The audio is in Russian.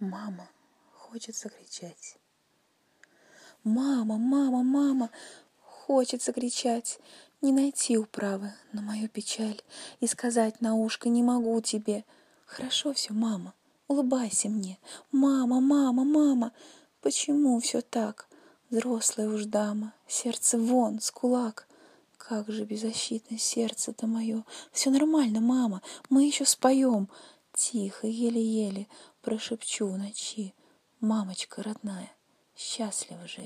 Мама хочет закричать. Мама, мама, мама, хочется кричать, не найти управы на мою печаль и сказать на ушко не могу тебе. Хорошо все, мама, улыбайся мне. Мама, мама, мама, почему все так? Взрослая уж дама, сердце вон, с кулак. Как же беззащитно сердце-то мое. Все нормально, мама, мы еще споем. Тихо, еле-еле прошепчу ночи. Мамочка родная, счастлива же